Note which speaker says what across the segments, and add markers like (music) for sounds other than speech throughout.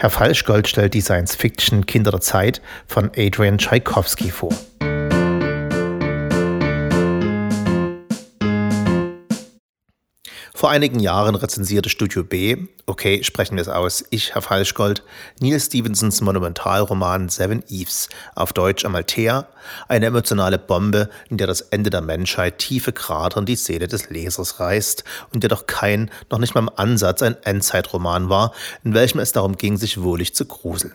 Speaker 1: Herr Falschgold stellt die Science-Fiction Kinder der Zeit von Adrian Tchaikovsky vor. Vor einigen Jahren rezensierte Studio B, okay, sprechen wir es aus, ich, Herr Falschgold, Neil Stevensons Monumentalroman Seven Eves, auf Deutsch Amalthea, eine emotionale Bombe, in der das Ende der Menschheit tiefe Krater in die Seele des Lesers reißt und der doch kein, noch nicht mal im Ansatz ein Endzeitroman war, in welchem es darum ging, sich wohlig zu gruseln.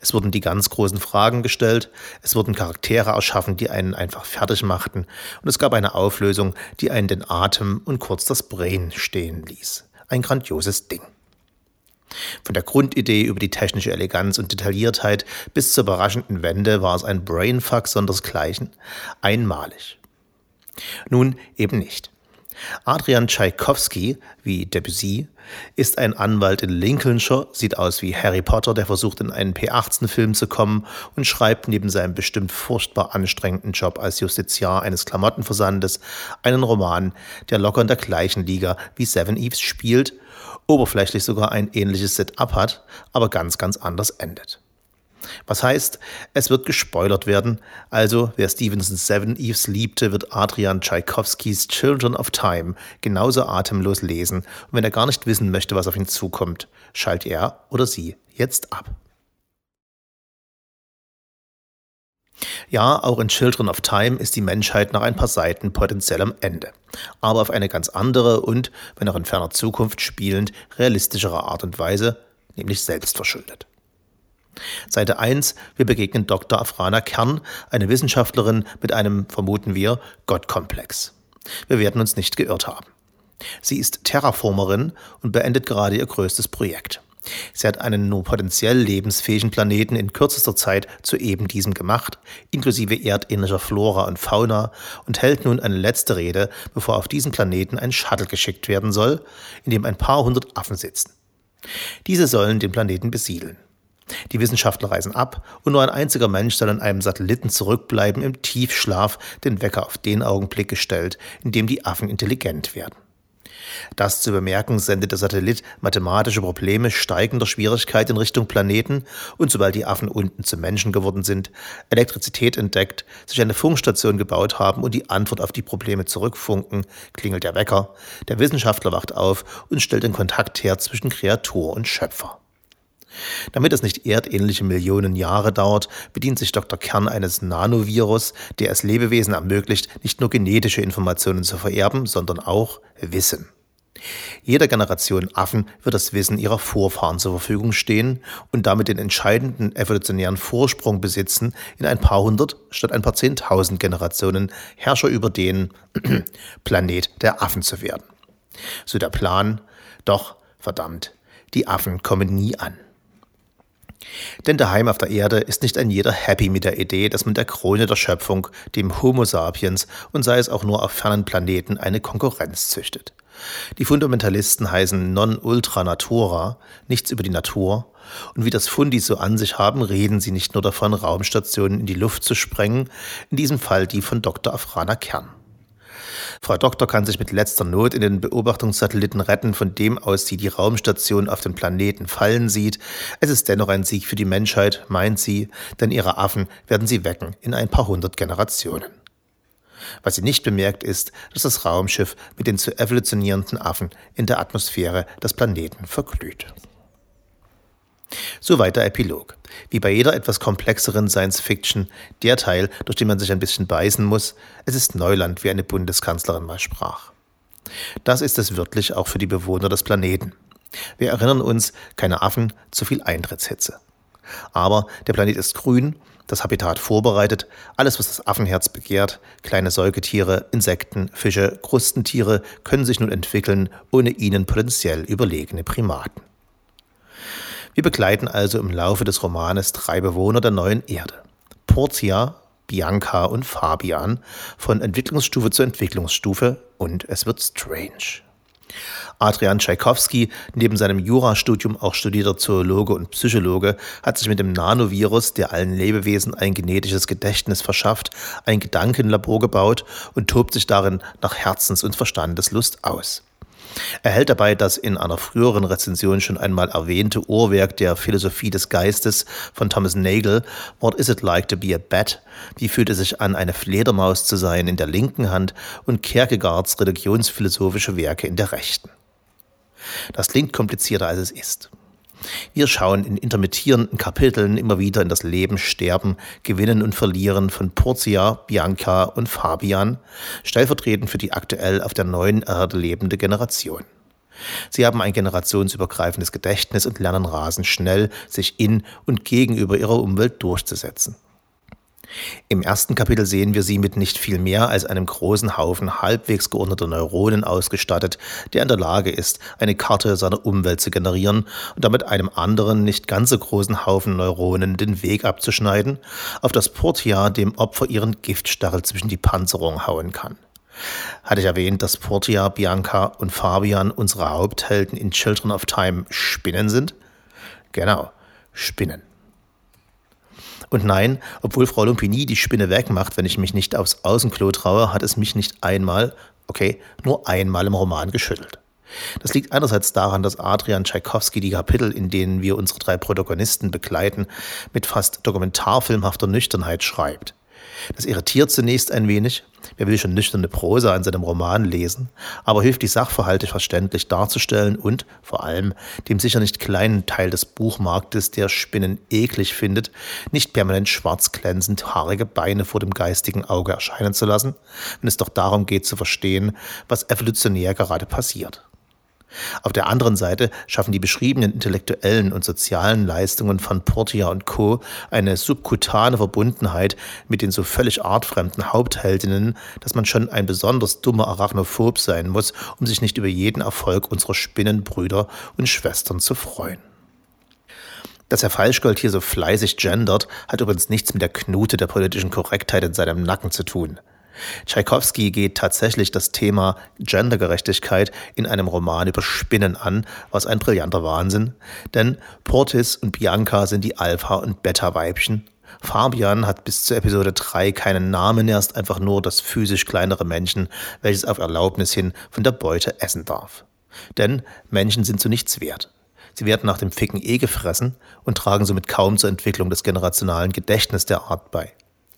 Speaker 1: Es wurden die ganz großen Fragen gestellt, es wurden Charaktere erschaffen, die einen einfach fertig machten, und es gab eine Auflösung, die einen den Atem und kurz das Brain stehen ließ. Ein grandioses Ding. Von der Grundidee über die technische Eleganz und Detailliertheit bis zur überraschenden Wende war es ein Brainfuck sondersgleichen, einmalig. Nun eben nicht. Adrian Tschaikowski, wie Debussy, ist ein Anwalt in Lincolnshire, sieht aus wie Harry Potter, der versucht in einen P18-Film zu kommen und schreibt neben seinem bestimmt furchtbar anstrengenden Job als Justiziar eines Klamottenversandes einen Roman, der locker in der gleichen Liga wie Seven Eves spielt, oberflächlich sogar ein ähnliches Setup hat, aber ganz, ganz anders endet. Was heißt, es wird gespoilert werden. Also, wer Stevensons Seven Eves liebte, wird Adrian Tchaikovskys Children of Time genauso atemlos lesen. Und wenn er gar nicht wissen möchte, was auf ihn zukommt, schaltet er oder sie jetzt ab. Ja, auch in Children of Time ist die Menschheit nach ein paar Seiten potenziell am Ende. Aber auf eine ganz andere und, wenn auch in ferner Zukunft spielend, realistischere Art und Weise, nämlich selbstverschuldet. Seite 1, wir begegnen Dr. Afrana Kern, eine Wissenschaftlerin mit einem, vermuten wir, Gottkomplex. Wir werden uns nicht geirrt haben. Sie ist Terraformerin und beendet gerade ihr größtes Projekt. Sie hat einen nur potenziell lebensfähigen Planeten in kürzester Zeit zu eben diesem gemacht, inklusive erdähnlicher Flora und Fauna, und hält nun eine letzte Rede, bevor auf diesen Planeten ein Shuttle geschickt werden soll, in dem ein paar hundert Affen sitzen. Diese sollen den Planeten besiedeln. Die Wissenschaftler reisen ab und nur ein einziger Mensch soll an einem Satelliten zurückbleiben, im Tiefschlaf den Wecker auf den Augenblick gestellt, in dem die Affen intelligent werden. Das zu bemerken sendet der Satellit mathematische Probleme steigender Schwierigkeit in Richtung Planeten und sobald die Affen unten zu Menschen geworden sind, Elektrizität entdeckt, sich eine Funkstation gebaut haben und die Antwort auf die Probleme zurückfunken, klingelt der Wecker, der Wissenschaftler wacht auf und stellt den Kontakt her zwischen Kreatur und Schöpfer. Damit es nicht erdähnliche Millionen Jahre dauert, bedient sich Dr. Kern eines Nanovirus, der es Lebewesen ermöglicht, nicht nur genetische Informationen zu vererben, sondern auch Wissen. Jeder Generation Affen wird das Wissen ihrer Vorfahren zur Verfügung stehen und damit den entscheidenden evolutionären Vorsprung besitzen, in ein paar hundert statt ein paar zehntausend Generationen Herrscher über den (clears throat) Planet der Affen zu werden. So der Plan, doch verdammt, die Affen kommen nie an. Denn daheim auf der Erde ist nicht ein jeder happy mit der Idee, dass man der Krone der Schöpfung, dem Homo sapiens und sei es auch nur auf fernen Planeten, eine Konkurrenz züchtet. Die Fundamentalisten heißen non ultra natura, nichts über die Natur, und wie das Fundi so an sich haben, reden sie nicht nur davon, Raumstationen in die Luft zu sprengen, in diesem Fall die von Dr. Afrana Kern. Frau Doktor kann sich mit letzter Not in den Beobachtungssatelliten retten, von dem aus sie die Raumstation auf den Planeten fallen sieht. Es ist dennoch ein Sieg für die Menschheit, meint sie, denn ihre Affen werden sie wecken in ein paar hundert Generationen. Was sie nicht bemerkt ist, dass das Raumschiff mit den zu evolutionierenden Affen in der Atmosphäre des Planeten verglüht. Soweit der Epilog. Wie bei jeder etwas komplexeren Science Fiction, der Teil, durch den man sich ein bisschen beißen muss, es ist Neuland, wie eine Bundeskanzlerin mal sprach. Das ist es wirklich auch für die Bewohner des Planeten. Wir erinnern uns, keine Affen, zu viel Eintrittshitze. Aber der Planet ist grün, das Habitat vorbereitet, alles, was das Affenherz begehrt, kleine Säugetiere, Insekten, Fische, Krustentiere können sich nun entwickeln, ohne ihnen potenziell überlegene Primaten. Wir begleiten also im Laufe des Romanes drei Bewohner der neuen Erde. Portia, Bianca und Fabian von Entwicklungsstufe zu Entwicklungsstufe und es wird strange. Adrian Tschaikowski, neben seinem Jurastudium auch studierter Zoologe und Psychologe, hat sich mit dem Nanovirus, der allen Lebewesen ein genetisches Gedächtnis verschafft, ein Gedankenlabor gebaut und tobt sich darin nach Herzens- und Verstandeslust aus. Er hält dabei das in einer früheren Rezension schon einmal erwähnte Uhrwerk der Philosophie des Geistes von Thomas Nagel, What is it like to be a bat? Wie fühlt es sich an, eine Fledermaus zu sein in der linken Hand und Kierkegaards religionsphilosophische Werke in der rechten. Das klingt komplizierter als es ist. Wir schauen in intermittierenden Kapiteln immer wieder in das Leben, Sterben, Gewinnen und Verlieren von Portia, Bianca und Fabian, stellvertretend für die aktuell auf der neuen Erde lebende Generation. Sie haben ein generationsübergreifendes Gedächtnis und lernen rasend schnell, sich in und gegenüber ihrer Umwelt durchzusetzen. Im ersten Kapitel sehen wir sie mit nicht viel mehr als einem großen Haufen halbwegs geordneter Neuronen ausgestattet, der in der Lage ist, eine Karte seiner Umwelt zu generieren und damit einem anderen, nicht ganz so großen Haufen Neuronen den Weg abzuschneiden, auf das Portia dem Opfer ihren Giftstachel zwischen die Panzerung hauen kann. Hatte ich erwähnt, dass Portia, Bianca und Fabian unsere Haupthelden in Children of Time Spinnen sind? Genau, Spinnen. Und nein, obwohl Frau Lumpini die Spinne wegmacht, wenn ich mich nicht aufs Außenklo traue, hat es mich nicht einmal, okay, nur einmal im Roman geschüttelt. Das liegt einerseits daran, dass Adrian Tschaikowski die Kapitel, in denen wir unsere drei Protagonisten begleiten, mit fast dokumentarfilmhafter Nüchternheit schreibt. Das irritiert zunächst ein wenig. Wer will schon nüchterne Prosa in seinem Roman lesen, aber hilft die Sachverhalte verständlich darzustellen und vor allem dem sicher nicht kleinen Teil des Buchmarktes, der Spinnen eklig findet, nicht permanent schwarz glänzend haarige Beine vor dem geistigen Auge erscheinen zu lassen, wenn es doch darum geht zu verstehen, was evolutionär gerade passiert. Auf der anderen Seite schaffen die beschriebenen intellektuellen und sozialen Leistungen von Portia und Co. eine subkutane Verbundenheit mit den so völlig artfremden Hauptheldinnen, dass man schon ein besonders dummer Arachnophob sein muss, um sich nicht über jeden Erfolg unserer Spinnenbrüder und Schwestern zu freuen. Dass Herr Falschgold hier so fleißig gendert, hat übrigens nichts mit der Knute der politischen Korrektheit in seinem Nacken zu tun. Tschaikowski geht tatsächlich das Thema Gendergerechtigkeit in einem Roman über Spinnen an, was ein brillanter Wahnsinn. Denn Portis und Bianca sind die Alpha- und Beta-Weibchen. Fabian hat bis zur Episode 3 keinen Namen, er ist einfach nur das physisch kleinere Männchen, welches auf Erlaubnis hin von der Beute essen darf. Denn Menschen sind zu nichts wert. Sie werden nach dem Ficken eh gefressen und tragen somit kaum zur Entwicklung des generationalen Gedächtnisses der Art bei.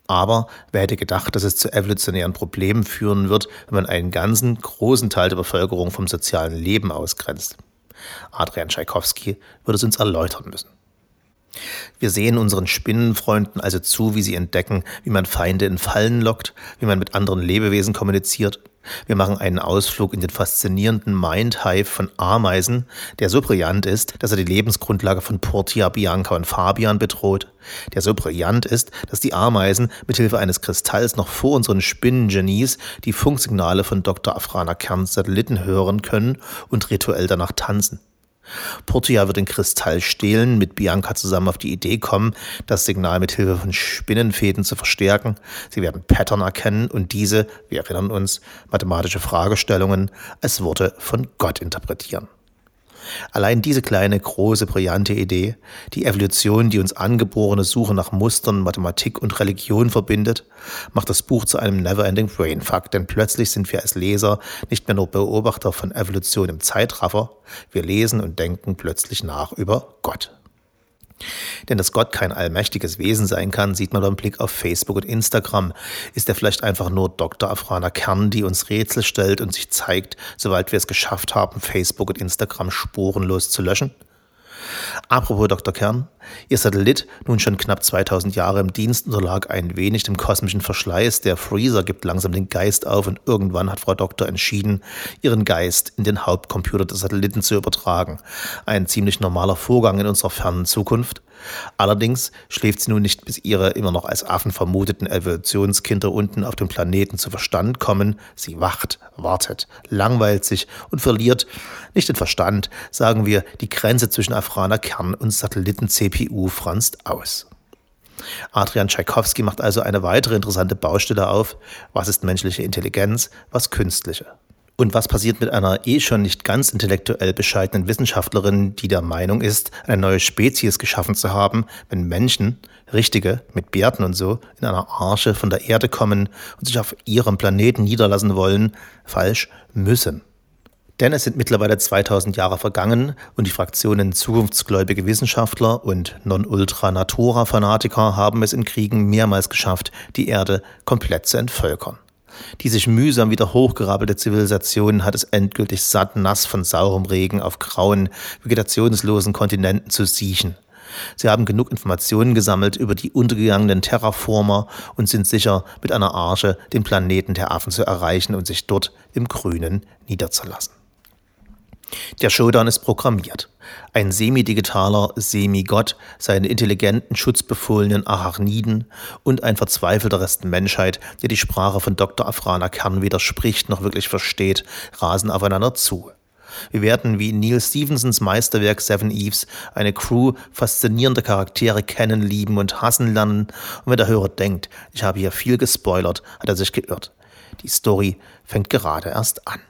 Speaker 1: Aber wer hätte gedacht, dass es zu evolutionären Problemen führen wird, wenn man einen ganzen großen Teil der Bevölkerung vom sozialen Leben ausgrenzt? Adrian Tschaikowski würde es uns erläutern müssen. Wir sehen unseren Spinnenfreunden also zu, wie sie entdecken, wie man Feinde in Fallen lockt, wie man mit anderen Lebewesen kommuniziert wir machen einen Ausflug in den faszinierenden Mindhive von Ameisen, der so brillant ist, dass er die Lebensgrundlage von Portia, Bianca und Fabian bedroht. Der so brillant ist, dass die Ameisen mithilfe eines Kristalls noch vor unseren Spinnengenies die Funksignale von Dr. Afrana Kerns Satelliten hören können und rituell danach tanzen. Portia wird den Kristall stehlen, mit Bianca zusammen auf die Idee kommen, das Signal mit Hilfe von Spinnenfäden zu verstärken. Sie werden Pattern erkennen und diese, wir erinnern uns, mathematische Fragestellungen als Worte von Gott interpretieren. Allein diese kleine, große, brillante Idee, die Evolution, die uns angeborene Suche nach Mustern, Mathematik und Religion verbindet, macht das Buch zu einem never-ending Brainfuck, denn plötzlich sind wir als Leser nicht mehr nur Beobachter von Evolution im Zeitraffer, wir lesen und denken plötzlich nach über Gott. Denn dass Gott kein allmächtiges Wesen sein kann, sieht man beim Blick auf Facebook und Instagram. Ist er vielleicht einfach nur Dr. Afrana Kern, die uns Rätsel stellt und sich zeigt, sobald wir es geschafft haben, Facebook und Instagram spurenlos zu löschen? Apropos Dr. Kern, Ihr Satellit, nun schon knapp 2000 Jahre im Dienst, unterlag ein wenig dem kosmischen Verschleiß. Der Freezer gibt langsam den Geist auf und irgendwann hat Frau Doktor entschieden, ihren Geist in den Hauptcomputer des Satelliten zu übertragen. Ein ziemlich normaler Vorgang in unserer fernen Zukunft. Allerdings schläft sie nun nicht, bis ihre immer noch als Affen vermuteten Evolutionskinder unten auf dem Planeten zu Verstand kommen. Sie wacht, wartet, langweilt sich und verliert, nicht den Verstand, sagen wir, die Grenze zwischen Afraner Kern und Satelliten-CPU franzt aus. Adrian Tschaikowski macht also eine weitere interessante Baustelle auf. Was ist menschliche Intelligenz? Was künstliche? Und was passiert mit einer eh schon nicht ganz intellektuell bescheidenen Wissenschaftlerin, die der Meinung ist, eine neue Spezies geschaffen zu haben, wenn Menschen, richtige, mit Bärten und so, in einer Arche von der Erde kommen und sich auf ihrem Planeten niederlassen wollen? Falsch, müssen. Denn es sind mittlerweile 2000 Jahre vergangen und die Fraktionen zukunftsgläubige Wissenschaftler und Non-Ultra-Natura-Fanatiker haben es in Kriegen mehrmals geschafft, die Erde komplett zu entvölkern. Die sich mühsam wieder hochgerabelte Zivilisation hat es endgültig satt, nass von saurem Regen auf grauen, vegetationslosen Kontinenten zu siechen. Sie haben genug Informationen gesammelt über die untergegangenen Terraformer und sind sicher, mit einer Arche den Planeten der Affen zu erreichen und sich dort im Grünen niederzulassen. Der Showdown ist programmiert. Ein semi-digitaler Semi-Gott, seine intelligenten, schutzbefohlenen Arachniden und ein verzweifelter Rest Menschheit, der die Sprache von Dr. Afrana Kern weder spricht noch wirklich versteht, rasen aufeinander zu. Wir werden wie in Neil Stevensons Meisterwerk Seven Eves eine Crew faszinierender Charaktere kennen, lieben und hassen lernen. Und wenn der Hörer denkt, ich habe hier viel gespoilert, hat er sich geirrt. Die Story fängt gerade erst an.